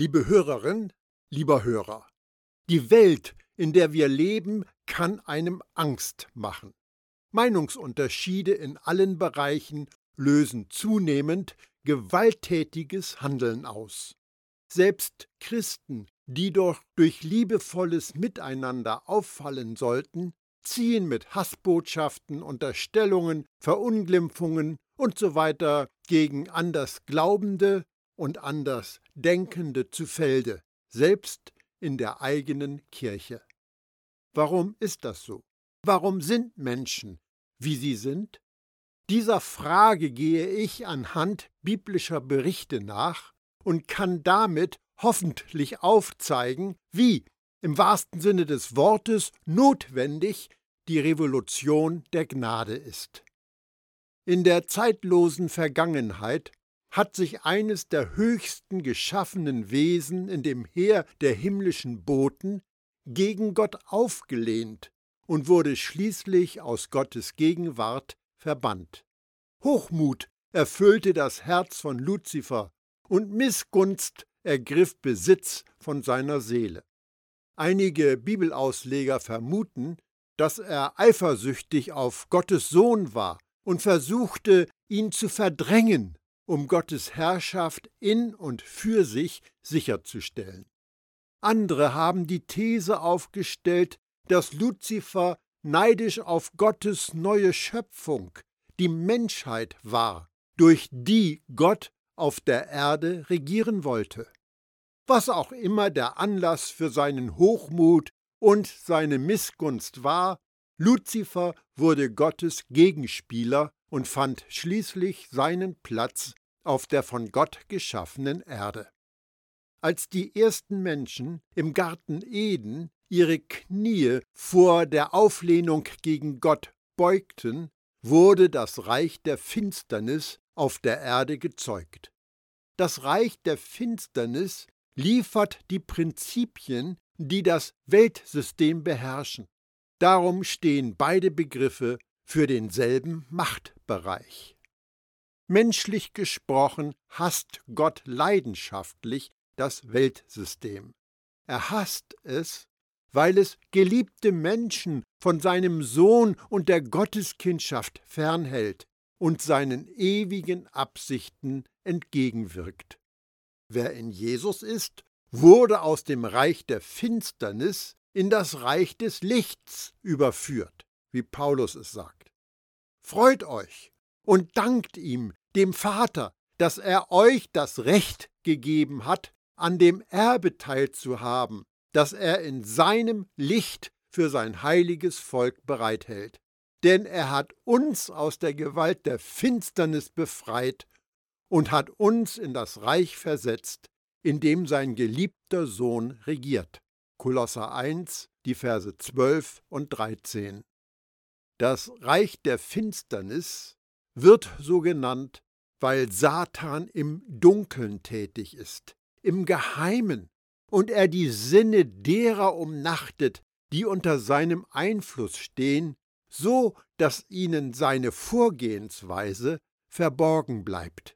Liebe Hörerin, lieber Hörer, die Welt, in der wir leben, kann einem Angst machen. Meinungsunterschiede in allen Bereichen lösen zunehmend gewalttätiges Handeln aus. Selbst Christen, die doch durch liebevolles Miteinander auffallen sollten, ziehen mit Hassbotschaften, Unterstellungen, Verunglimpfungen usw. So gegen Andersglaubende und Andersdenkende zu Felde, selbst in der eigenen Kirche. Warum ist das so? Warum sind Menschen, wie sie sind? Dieser Frage gehe ich anhand biblischer Berichte nach und kann damit hoffentlich aufzeigen, wie im wahrsten Sinne des Wortes notwendig die Revolution der Gnade ist. In der zeitlosen Vergangenheit hat sich eines der höchsten geschaffenen Wesen in dem Heer der himmlischen Boten gegen Gott aufgelehnt und wurde schließlich aus Gottes Gegenwart verbannt. Hochmut erfüllte das Herz von Luzifer und Missgunst ergriff Besitz von seiner Seele. Einige Bibelausleger vermuten, dass er eifersüchtig auf Gottes Sohn war und versuchte, ihn zu verdrängen, um Gottes Herrschaft in und für sich sicherzustellen. Andere haben die These aufgestellt, dass Luzifer neidisch auf Gottes neue Schöpfung, die Menschheit war, durch die Gott auf der Erde regieren wollte. Was auch immer der Anlass für seinen Hochmut und seine Missgunst war, Luzifer wurde Gottes Gegenspieler und fand schließlich seinen Platz auf der von Gott geschaffenen Erde. Als die ersten Menschen im Garten Eden ihre Knie vor der Auflehnung gegen Gott beugten, wurde das Reich der Finsternis auf der Erde gezeugt. Das Reich der Finsternis liefert die Prinzipien, die das Weltsystem beherrschen. Darum stehen beide Begriffe für denselben Machtbereich. Menschlich gesprochen hasst Gott leidenschaftlich das Weltsystem. Er hasst es, weil es geliebte Menschen von seinem Sohn und der Gotteskindschaft fernhält und seinen ewigen Absichten entgegenwirkt. Wer in Jesus ist, wurde aus dem Reich der Finsternis in das Reich des Lichts überführt, wie Paulus es sagt. Freut euch und dankt ihm, dem Vater, dass er euch das Recht gegeben hat, an dem Erbe teilzuhaben, das er in seinem Licht für sein heiliges Volk bereithält. Denn er hat uns aus der Gewalt der Finsternis befreit und hat uns in das Reich versetzt, in dem sein geliebter Sohn regiert. Kolosser 1, die Verse 12 und 13. Das Reich der Finsternis wird so genannt, weil Satan im Dunkeln tätig ist, im Geheimen, und er die Sinne derer umnachtet, die unter seinem Einfluss stehen, so dass ihnen seine Vorgehensweise verborgen bleibt.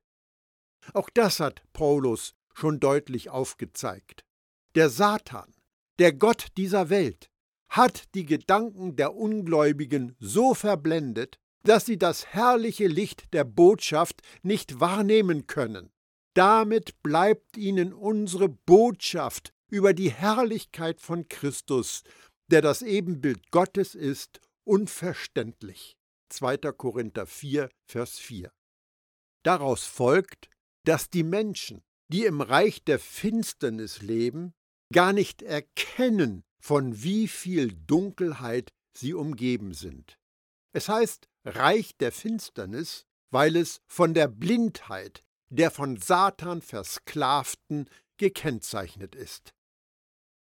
Auch das hat Paulus schon deutlich aufgezeigt. Der Satan, der Gott dieser Welt, hat die Gedanken der Ungläubigen so verblendet, dass sie das herrliche Licht der Botschaft nicht wahrnehmen können. Damit bleibt ihnen unsere Botschaft über die Herrlichkeit von Christus, der das Ebenbild Gottes ist, unverständlich. 2. Korinther 4, Vers 4. Daraus folgt, dass die Menschen, die im Reich der Finsternis leben, gar nicht erkennen, von wie viel Dunkelheit sie umgeben sind. Es heißt Reich der Finsternis, weil es von der Blindheit der von Satan Versklavten gekennzeichnet ist.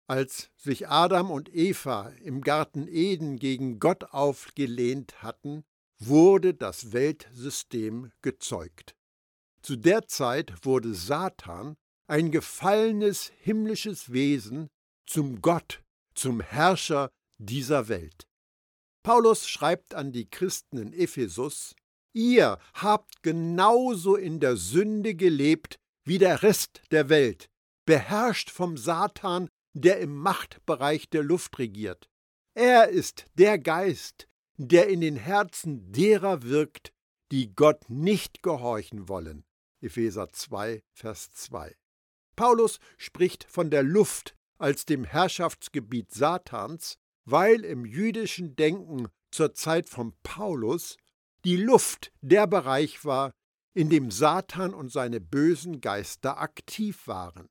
Als sich Adam und Eva im Garten Eden gegen Gott aufgelehnt hatten, wurde das Weltsystem gezeugt. Zu der Zeit wurde Satan, ein gefallenes himmlisches Wesen, zum Gott, zum Herrscher dieser Welt. Paulus schreibt an die Christen in Ephesus, Ihr habt genauso in der Sünde gelebt wie der Rest der Welt, beherrscht vom Satan, der im Machtbereich der Luft regiert. Er ist der Geist, der in den Herzen derer wirkt, die Gott nicht gehorchen wollen. Epheser 2, Vers 2. Paulus spricht von der Luft als dem Herrschaftsgebiet Satans, weil im jüdischen Denken zur Zeit von Paulus die Luft der Bereich war, in dem Satan und seine bösen Geister aktiv waren.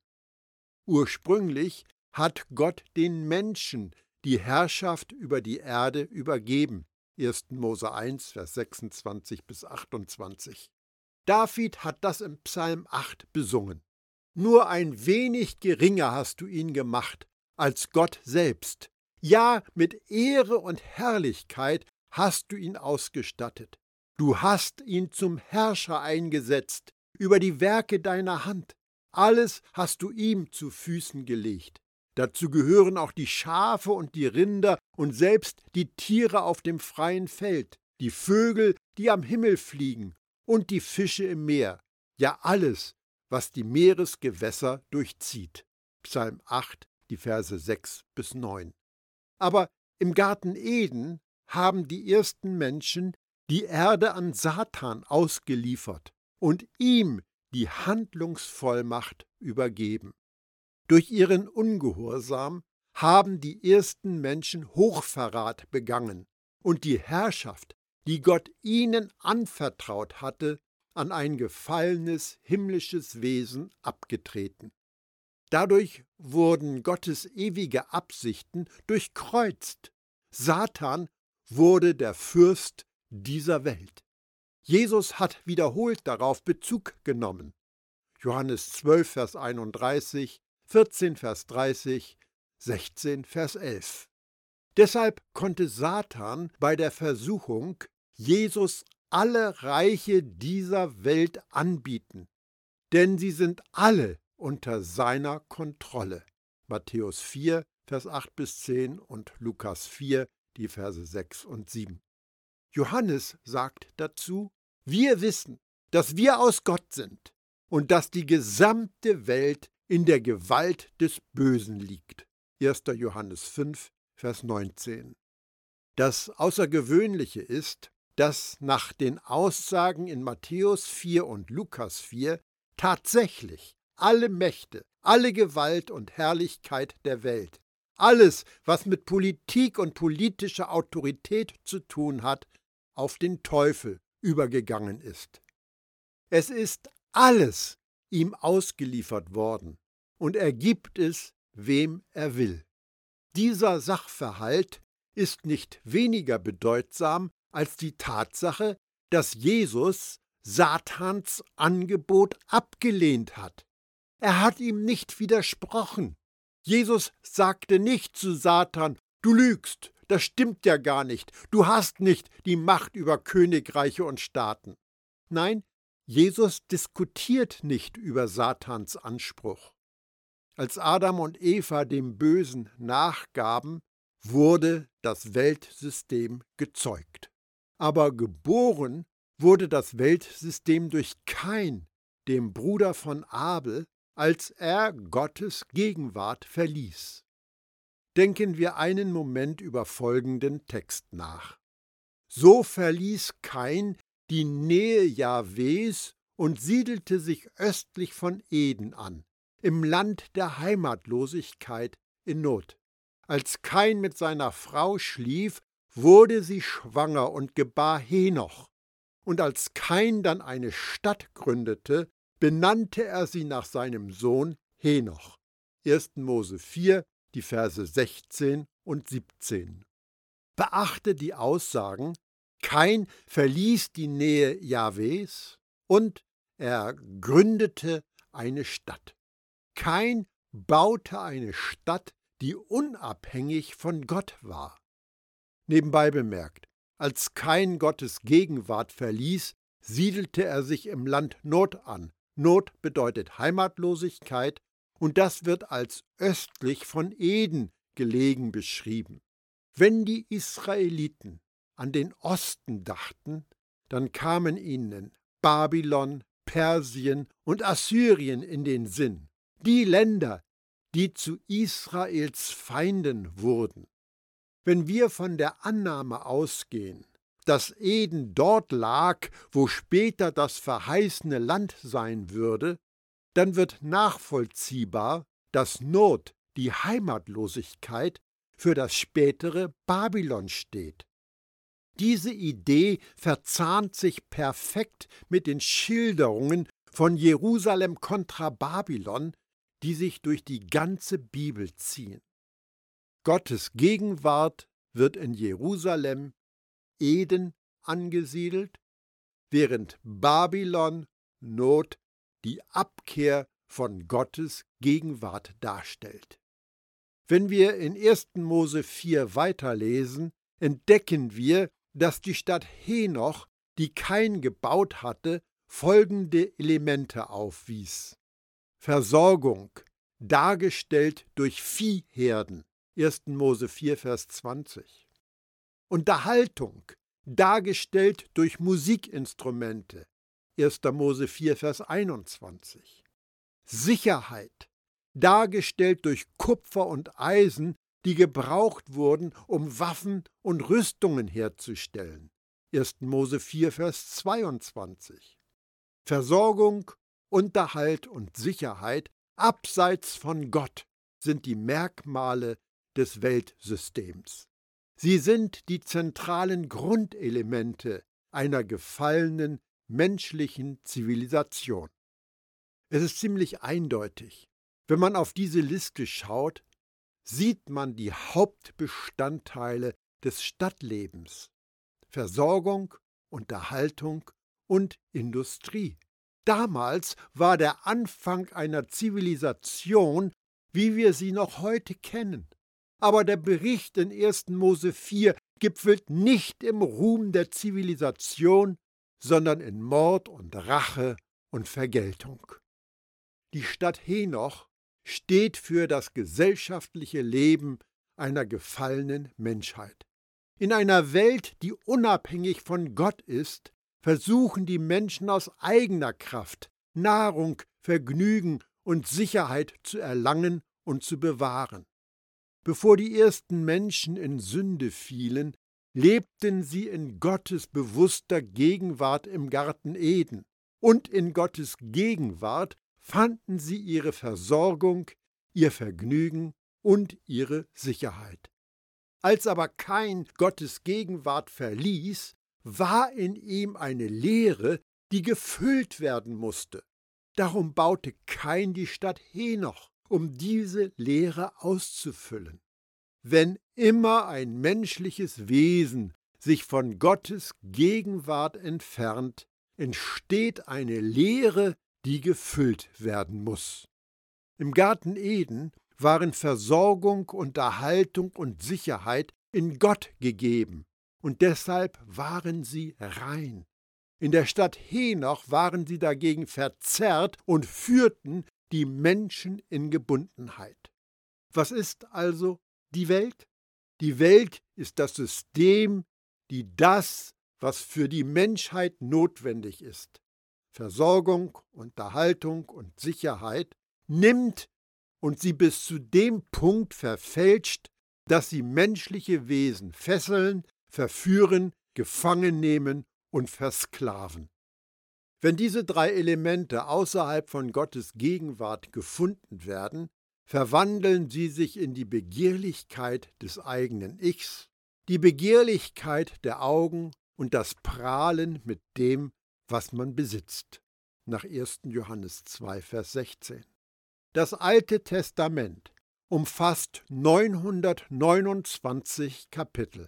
Ursprünglich hat Gott den Menschen die Herrschaft über die Erde übergeben. 1. Mose 1, Vers 26 bis 28. David hat das im Psalm 8 besungen. Nur ein wenig geringer hast du ihn gemacht als Gott selbst. Ja, mit Ehre und Herrlichkeit hast du ihn ausgestattet. Du hast ihn zum Herrscher eingesetzt über die Werke deiner Hand. Alles hast du ihm zu Füßen gelegt. Dazu gehören auch die Schafe und die Rinder und selbst die Tiere auf dem freien Feld, die Vögel, die am Himmel fliegen und die Fische im Meer, ja alles, was die Meeresgewässer durchzieht. Psalm 8, die Verse 6 bis 9. Aber im Garten Eden haben die ersten Menschen die Erde an Satan ausgeliefert und ihm die Handlungsvollmacht übergeben. Durch ihren Ungehorsam haben die ersten Menschen Hochverrat begangen und die Herrschaft, die Gott ihnen anvertraut hatte, an ein gefallenes himmlisches Wesen abgetreten. Dadurch wurden Gottes ewige Absichten durchkreuzt. Satan wurde der Fürst dieser Welt. Jesus hat wiederholt darauf Bezug genommen. Johannes 12, Vers 31, 14, Vers 30, 16, Vers 11. Deshalb konnte Satan bei der Versuchung Jesus alle Reiche dieser Welt anbieten, denn sie sind alle unter seiner Kontrolle. Matthäus 4, Vers 8 bis 10 und Lukas 4, die Verse 6 und 7. Johannes sagt dazu, wir wissen, dass wir aus Gott sind und dass die gesamte Welt in der Gewalt des Bösen liegt. 1. Johannes 5, Vers 19. Das Außergewöhnliche ist, dass nach den Aussagen in Matthäus 4 und Lukas 4 tatsächlich alle Mächte, alle Gewalt und Herrlichkeit der Welt, alles, was mit Politik und politischer Autorität zu tun hat, auf den Teufel übergegangen ist. Es ist alles ihm ausgeliefert worden, und er gibt es, wem er will. Dieser Sachverhalt ist nicht weniger bedeutsam als die Tatsache, dass Jesus Satans Angebot abgelehnt hat. Er hat ihm nicht widersprochen. Jesus sagte nicht zu Satan, du lügst, das stimmt ja gar nicht, du hast nicht die Macht über Königreiche und Staaten. Nein, Jesus diskutiert nicht über Satans Anspruch. Als Adam und Eva dem Bösen nachgaben, wurde das Weltsystem gezeugt. Aber geboren wurde das Weltsystem durch Kain, dem Bruder von Abel, als er Gottes Gegenwart verließ. Denken wir einen Moment über folgenden Text nach. So verließ Kain die Nähe Jahwes und siedelte sich östlich von Eden an, im Land der Heimatlosigkeit in Not. Als Kain mit seiner Frau schlief, wurde sie schwanger und gebar Henoch. Und als Kain dann eine Stadt gründete, benannte er sie nach seinem Sohn Henoch. 1. Mose 4, die Verse 16 und 17. Beachte die Aussagen, Kain verließ die Nähe Jahwes und er gründete eine Stadt. Kain baute eine Stadt, die unabhängig von Gott war. Nebenbei bemerkt, als Kain Gottes Gegenwart verließ, siedelte er sich im Land Not an. Not bedeutet Heimatlosigkeit und das wird als östlich von Eden gelegen beschrieben. Wenn die Israeliten an den Osten dachten, dann kamen ihnen Babylon, Persien und Assyrien in den Sinn. die Länder, die zu Israels Feinden wurden. Wenn wir von der Annahme ausgehen, dass Eden dort lag, wo später das verheißene Land sein würde, dann wird nachvollziehbar, dass Not, die Heimatlosigkeit, für das spätere Babylon steht. Diese Idee verzahnt sich perfekt mit den Schilderungen von Jerusalem kontra Babylon, die sich durch die ganze Bibel ziehen. Gottes Gegenwart wird in Jerusalem, Eden angesiedelt, während Babylon, Not, die Abkehr von Gottes Gegenwart darstellt. Wenn wir in 1. Mose 4 weiterlesen, entdecken wir, dass die Stadt Henoch, die Kain gebaut hatte, folgende Elemente aufwies. Versorgung, dargestellt durch Viehherden, 1. Mose 4, Vers 20. Unterhaltung, dargestellt durch Musikinstrumente, 1. Mose 4, Vers 21. Sicherheit, dargestellt durch Kupfer und Eisen, die gebraucht wurden, um Waffen und Rüstungen herzustellen. 1. Mose 4, Vers 22. Versorgung, Unterhalt und Sicherheit abseits von Gott sind die Merkmale des Weltsystems. Sie sind die zentralen Grundelemente einer gefallenen menschlichen Zivilisation. Es ist ziemlich eindeutig, wenn man auf diese Liste schaut, sieht man die Hauptbestandteile des Stadtlebens Versorgung, Unterhaltung und Industrie. Damals war der Anfang einer Zivilisation, wie wir sie noch heute kennen. Aber der Bericht in 1. Mose 4 gipfelt nicht im Ruhm der Zivilisation, sondern in Mord und Rache und Vergeltung. Die Stadt Henoch steht für das gesellschaftliche Leben einer gefallenen Menschheit. In einer Welt, die unabhängig von Gott ist, versuchen die Menschen aus eigener Kraft Nahrung, Vergnügen und Sicherheit zu erlangen und zu bewahren. Bevor die ersten Menschen in Sünde fielen, lebten sie in Gottes bewusster Gegenwart im Garten Eden, und in Gottes Gegenwart fanden sie ihre Versorgung, ihr Vergnügen und ihre Sicherheit. Als aber kein Gottes Gegenwart verließ, war in ihm eine Leere, die gefüllt werden musste. Darum baute Kain die Stadt Henoch, um diese Leere auszufüllen. Wenn immer ein menschliches Wesen sich von Gottes Gegenwart entfernt, entsteht eine Leere, die gefüllt werden muss. Im Garten Eden waren Versorgung, Unterhaltung und Sicherheit in Gott gegeben, und deshalb waren sie rein. In der Stadt Henoch waren sie dagegen verzerrt und führten die Menschen in Gebundenheit. Was ist also die Welt? Die Welt ist das System, die das, was für die Menschheit notwendig ist, Versorgung, Unterhaltung und Sicherheit nimmt und sie bis zu dem Punkt verfälscht, dass sie menschliche Wesen fesseln, verführen, gefangen nehmen und versklaven. Wenn diese drei Elemente außerhalb von Gottes Gegenwart gefunden werden, verwandeln sie sich in die Begehrlichkeit des eigenen Ichs, die Begehrlichkeit der Augen und das Prahlen mit dem, was man besitzt. Nach 1. Johannes 2, Vers 16. Das Alte Testament umfasst 929 Kapitel.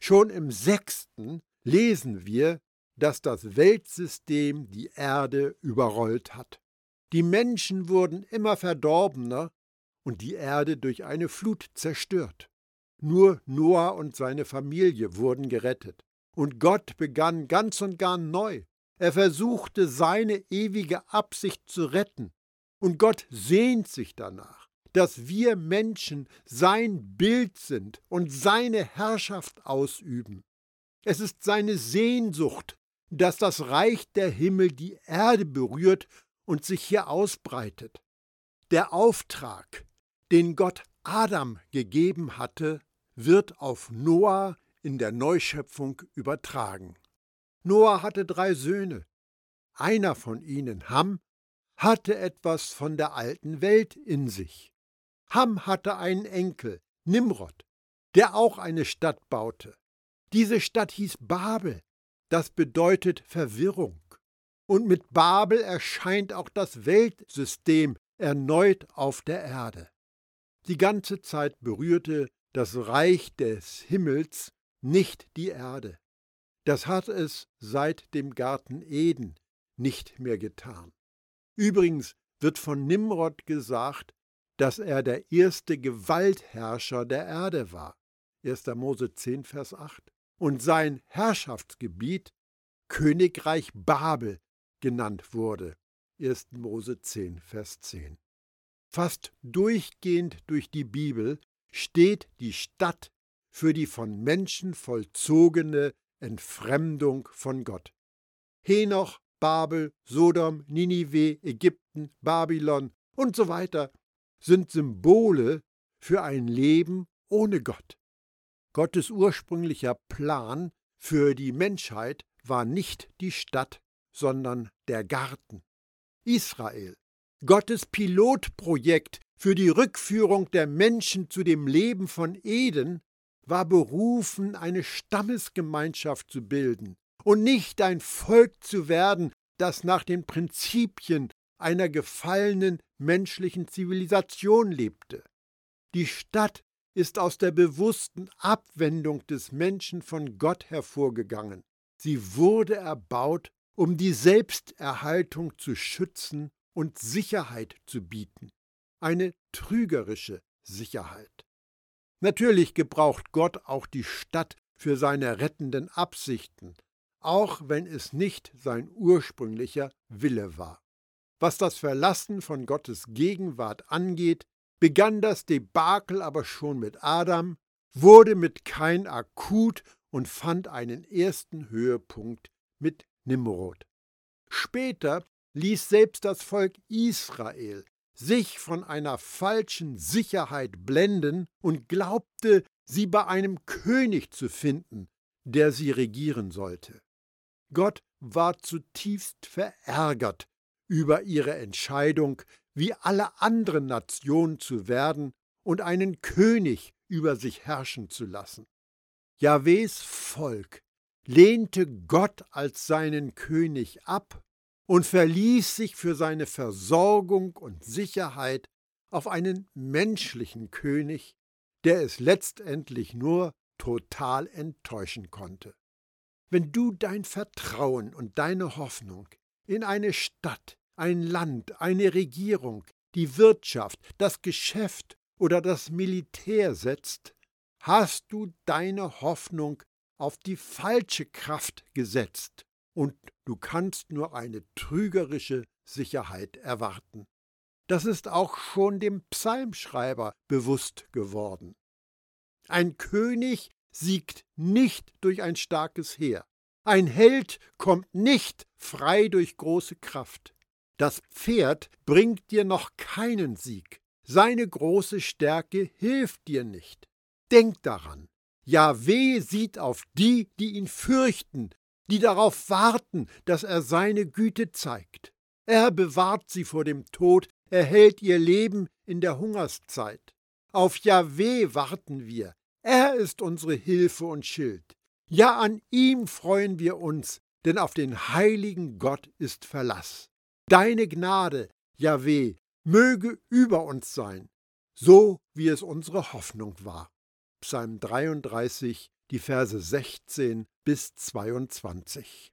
Schon im sechsten lesen wir, dass das Weltsystem die Erde überrollt hat. Die Menschen wurden immer verdorbener und die Erde durch eine Flut zerstört. Nur Noah und seine Familie wurden gerettet. Und Gott begann ganz und gar neu. Er versuchte seine ewige Absicht zu retten. Und Gott sehnt sich danach, dass wir Menschen sein Bild sind und seine Herrschaft ausüben. Es ist seine Sehnsucht, dass das Reich der Himmel die Erde berührt und sich hier ausbreitet. Der Auftrag, den Gott Adam gegeben hatte, wird auf Noah in der Neuschöpfung übertragen. Noah hatte drei Söhne. Einer von ihnen, Ham, hatte etwas von der alten Welt in sich. Ham hatte einen Enkel, Nimrod, der auch eine Stadt baute. Diese Stadt hieß Babel, das bedeutet Verwirrung. Und mit Babel erscheint auch das Weltsystem erneut auf der Erde. Die ganze Zeit berührte das Reich des Himmels nicht die Erde. Das hat es seit dem Garten Eden nicht mehr getan. Übrigens wird von Nimrod gesagt, dass er der erste Gewaltherrscher der Erde war. 1. Mose 10, Vers 8. Und sein Herrschaftsgebiet Königreich Babel genannt wurde. 1. Mose 10, Vers 10. Fast durchgehend durch die Bibel steht die Stadt für die von Menschen vollzogene Entfremdung von Gott. Henoch, Babel, Sodom, Ninive, Ägypten, Babylon und so weiter sind Symbole für ein Leben ohne Gott. Gottes ursprünglicher Plan für die Menschheit war nicht die Stadt, sondern der Garten. Israel, Gottes Pilotprojekt für die Rückführung der Menschen zu dem Leben von Eden, war berufen, eine Stammesgemeinschaft zu bilden und nicht ein Volk zu werden, das nach den Prinzipien einer gefallenen menschlichen Zivilisation lebte. Die Stadt ist aus der bewussten Abwendung des Menschen von Gott hervorgegangen. Sie wurde erbaut, um die Selbsterhaltung zu schützen und Sicherheit zu bieten. Eine trügerische Sicherheit. Natürlich gebraucht Gott auch die Stadt für seine rettenden Absichten, auch wenn es nicht sein ursprünglicher Wille war. Was das Verlassen von Gottes Gegenwart angeht, begann das Debakel aber schon mit Adam, wurde mit Kain akut und fand einen ersten Höhepunkt mit Nimrod. Später ließ selbst das Volk Israel sich von einer falschen Sicherheit blenden und glaubte, sie bei einem König zu finden, der sie regieren sollte. Gott war zutiefst verärgert über ihre Entscheidung, wie alle anderen Nationen zu werden und einen König über sich herrschen zu lassen. Jahwes Volk lehnte Gott als seinen König ab und verließ sich für seine Versorgung und Sicherheit auf einen menschlichen König, der es letztendlich nur total enttäuschen konnte. Wenn du dein Vertrauen und deine Hoffnung in eine Stadt, ein Land, eine Regierung, die Wirtschaft, das Geschäft oder das Militär setzt, hast du deine Hoffnung auf die falsche Kraft gesetzt und du kannst nur eine trügerische Sicherheit erwarten. Das ist auch schon dem Psalmschreiber bewusst geworden. Ein König siegt nicht durch ein starkes Heer. Ein Held kommt nicht frei durch große Kraft. Das Pferd bringt dir noch keinen Sieg. Seine große Stärke hilft dir nicht. Denk daran. Jahweh sieht auf die, die ihn fürchten, die darauf warten, dass er seine Güte zeigt. Er bewahrt sie vor dem Tod, er hält ihr Leben in der Hungerszeit. Auf Jahweh warten wir. Er ist unsere Hilfe und Schild. Ja, an ihm freuen wir uns, denn auf den heiligen Gott ist Verlass. Deine Gnade, Jahweh, möge über uns sein, so wie es unsere Hoffnung war. Psalm 33, die Verse 16 bis 22.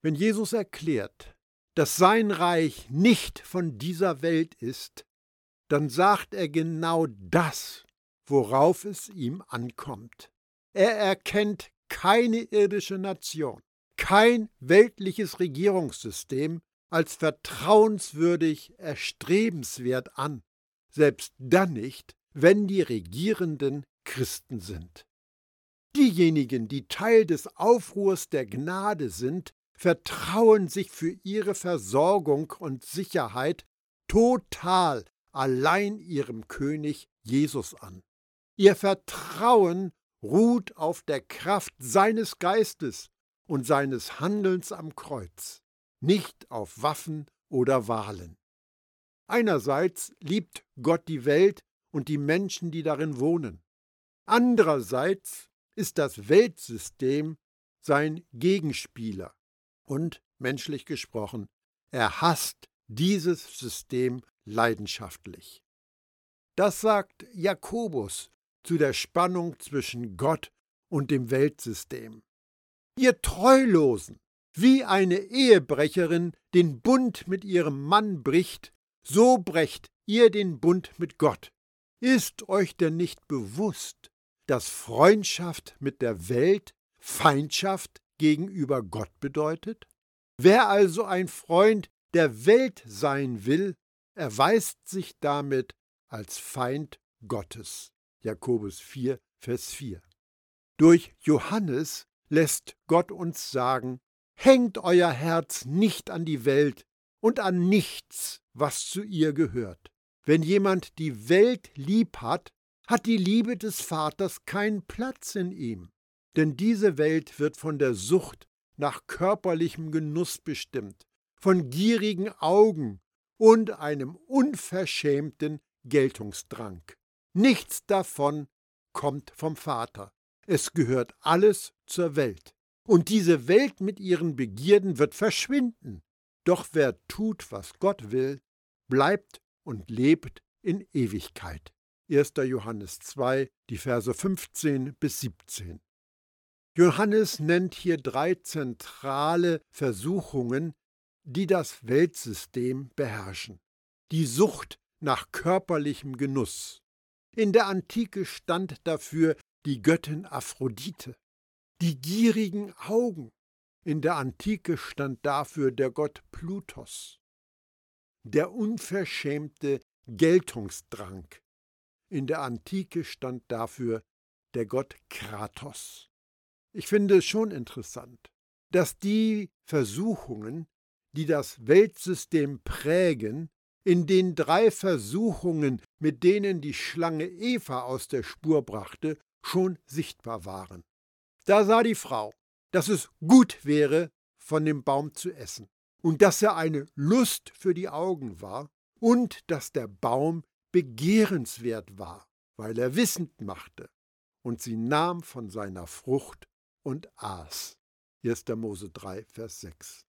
Wenn Jesus erklärt, dass sein Reich nicht von dieser Welt ist, dann sagt er genau das, worauf es ihm ankommt. Er erkennt keine irdische Nation, kein weltliches Regierungssystem als vertrauenswürdig erstrebenswert an, selbst dann nicht, wenn die Regierenden Christen sind. Diejenigen, die Teil des Aufruhrs der Gnade sind, vertrauen sich für ihre Versorgung und Sicherheit total allein ihrem König Jesus an. Ihr Vertrauen ruht auf der Kraft seines Geistes und seines Handelns am Kreuz, nicht auf Waffen oder Wahlen. Einerseits liebt Gott die Welt und die Menschen, die darin wohnen. Andererseits ist das Weltsystem sein Gegenspieler und, menschlich gesprochen, er hasst dieses System leidenschaftlich. Das sagt Jakobus zu der Spannung zwischen Gott und dem Weltsystem. Ihr Treulosen, wie eine Ehebrecherin den Bund mit ihrem Mann bricht, so brecht ihr den Bund mit Gott. Ist euch denn nicht bewusst, dass Freundschaft mit der Welt Feindschaft gegenüber Gott bedeutet? Wer also ein Freund der Welt sein will, erweist sich damit als Feind Gottes. Jakobus 4, Vers 4. Durch Johannes lässt Gott uns sagen, hängt euer Herz nicht an die Welt und an nichts, was zu ihr gehört. Wenn jemand die Welt lieb hat, hat die Liebe des Vaters keinen Platz in ihm. Denn diese Welt wird von der Sucht nach körperlichem Genuss bestimmt, von gierigen Augen und einem unverschämten Geltungsdrang. Nichts davon kommt vom Vater. Es gehört alles zur Welt. Und diese Welt mit ihren Begierden wird verschwinden. Doch wer tut, was Gott will, bleibt und lebt in Ewigkeit. 1. Johannes 2, die Verse 15 bis 17. Johannes nennt hier drei zentrale Versuchungen, die das Weltsystem beherrschen. Die Sucht nach körperlichem Genuss. In der Antike stand dafür die Göttin Aphrodite. Die gierigen Augen. In der Antike stand dafür der Gott Plutos. Der unverschämte Geltungsdrang. In der Antike stand dafür der Gott Kratos. Ich finde es schon interessant, dass die Versuchungen, die das Weltsystem prägen, in den drei Versuchungen, mit denen die Schlange Eva aus der Spur brachte, schon sichtbar waren. Da sah die Frau, dass es gut wäre, von dem Baum zu essen, und dass er eine Lust für die Augen war, und dass der Baum begehrenswert war, weil er wissend machte, und sie nahm von seiner Frucht und aß. 1. Mose 3, Vers 6.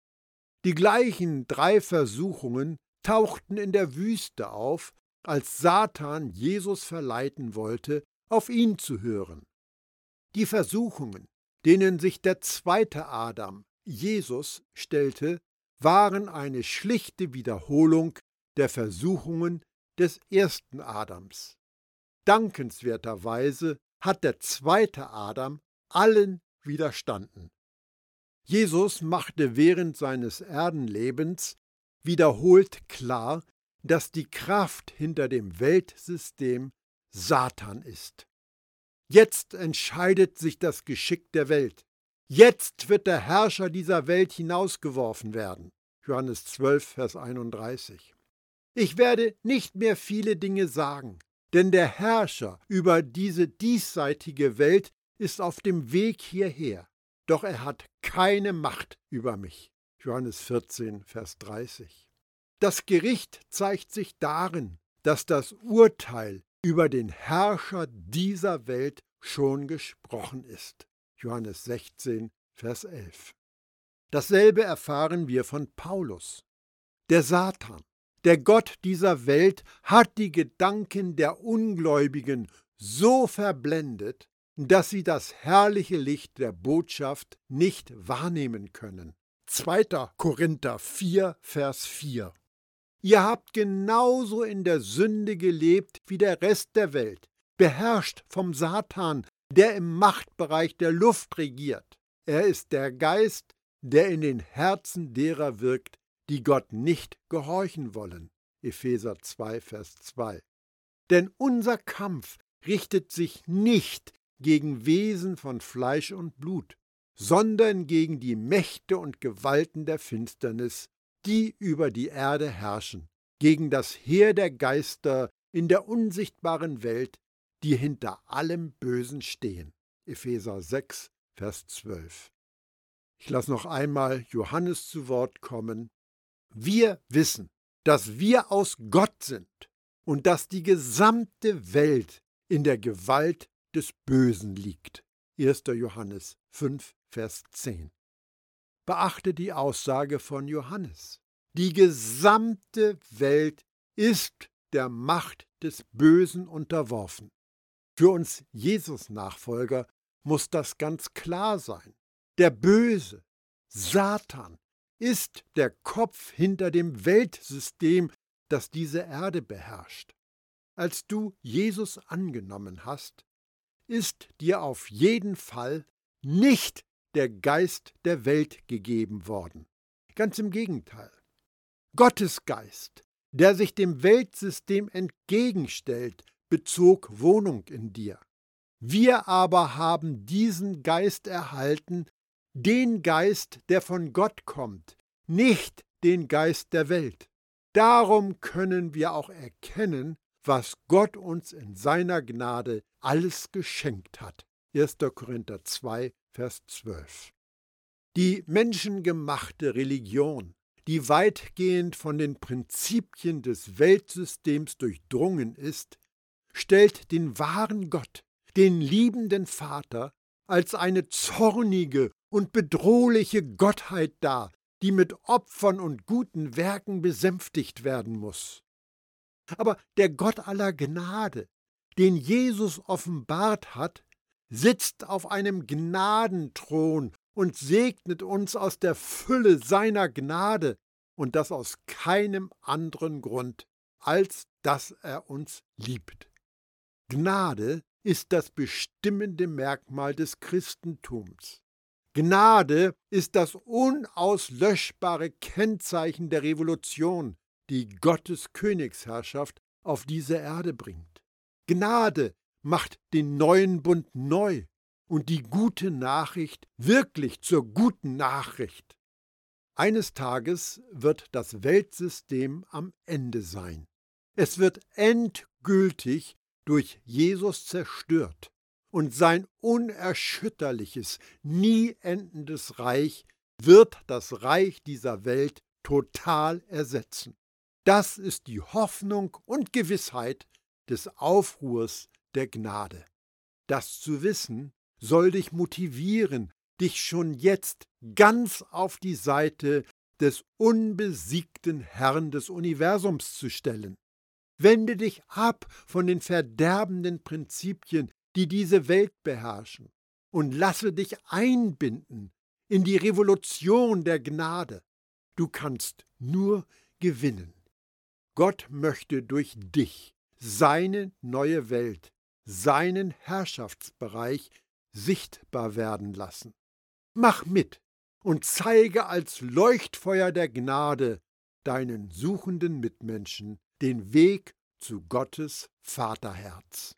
Die gleichen drei Versuchungen tauchten in der Wüste auf, als Satan Jesus verleiten wollte, auf ihn zu hören. Die Versuchungen, denen sich der zweite Adam, Jesus, stellte, waren eine schlichte Wiederholung der Versuchungen des ersten Adams. Dankenswerterweise hat der zweite Adam allen widerstanden. Jesus machte während seines Erdenlebens wiederholt klar, dass die Kraft hinter dem Weltsystem Satan ist. Jetzt entscheidet sich das Geschick der Welt. Jetzt wird der Herrscher dieser Welt hinausgeworfen werden. Johannes 12, Vers 31. Ich werde nicht mehr viele Dinge sagen, denn der Herrscher über diese diesseitige Welt ist auf dem Weg hierher, doch er hat keine Macht über mich. Johannes 14, Vers 30. Das Gericht zeigt sich darin, dass das Urteil über den Herrscher dieser Welt schon gesprochen ist. Johannes 16, Vers 11. Dasselbe erfahren wir von Paulus. Der Satan, der Gott dieser Welt, hat die Gedanken der Ungläubigen so verblendet, dass sie das herrliche Licht der Botschaft nicht wahrnehmen können. 2. Korinther 4, Vers 4. Ihr habt genauso in der Sünde gelebt wie der Rest der Welt, beherrscht vom Satan, der im Machtbereich der Luft regiert. Er ist der Geist, der in den Herzen derer wirkt, die Gott nicht gehorchen wollen. Epheser 2, Vers 2. Denn unser Kampf richtet sich nicht gegen Wesen von Fleisch und Blut, sondern gegen die Mächte und Gewalten der Finsternis, die über die Erde herrschen, gegen das Heer der Geister in der unsichtbaren Welt, die hinter allem Bösen stehen. Epheser 6, Vers 12. Ich lasse noch einmal Johannes zu Wort kommen. Wir wissen, dass wir aus Gott sind und dass die gesamte Welt in der Gewalt des Bösen liegt. 1. Johannes 5, Vers 10. Beachte die Aussage von Johannes. Die gesamte Welt ist der Macht des Bösen unterworfen. Für uns Jesus-Nachfolger muss das ganz klar sein. Der Böse, Satan, ist der Kopf hinter dem Weltsystem, das diese Erde beherrscht. Als du Jesus angenommen hast, ist dir auf jeden Fall nicht der Geist der Welt gegeben worden. Ganz im Gegenteil. Gottes Geist, der sich dem Weltsystem entgegenstellt, bezog Wohnung in dir. Wir aber haben diesen Geist erhalten, den Geist, der von Gott kommt, nicht den Geist der Welt. Darum können wir auch erkennen, was Gott uns in seiner Gnade alles geschenkt hat. 1. Korinther 2, Vers 12. Die menschengemachte Religion, die weitgehend von den Prinzipien des Weltsystems durchdrungen ist, stellt den wahren Gott, den liebenden Vater, als eine zornige und bedrohliche Gottheit dar, die mit Opfern und guten Werken besänftigt werden muss. Aber der Gott aller Gnade, den Jesus offenbart hat, sitzt auf einem Gnadenthron und segnet uns aus der Fülle seiner Gnade, und das aus keinem anderen Grund, als dass er uns liebt. Gnade ist das bestimmende Merkmal des Christentums. Gnade ist das unauslöschbare Kennzeichen der Revolution, die Gottes Königsherrschaft auf diese Erde bringt. Gnade macht den neuen Bund neu und die gute Nachricht wirklich zur guten Nachricht. Eines Tages wird das Weltsystem am Ende sein. Es wird endgültig durch Jesus zerstört und sein unerschütterliches, nie endendes Reich wird das Reich dieser Welt total ersetzen. Das ist die Hoffnung und Gewissheit des Aufruhrs der Gnade. Das zu wissen soll dich motivieren, dich schon jetzt ganz auf die Seite des unbesiegten Herrn des Universums zu stellen. Wende dich ab von den verderbenden Prinzipien, die diese Welt beherrschen, und lasse dich einbinden in die Revolution der Gnade. Du kannst nur gewinnen. Gott möchte durch dich seine neue Welt, seinen Herrschaftsbereich sichtbar werden lassen. Mach mit und zeige als Leuchtfeuer der Gnade deinen suchenden Mitmenschen den Weg zu Gottes Vaterherz.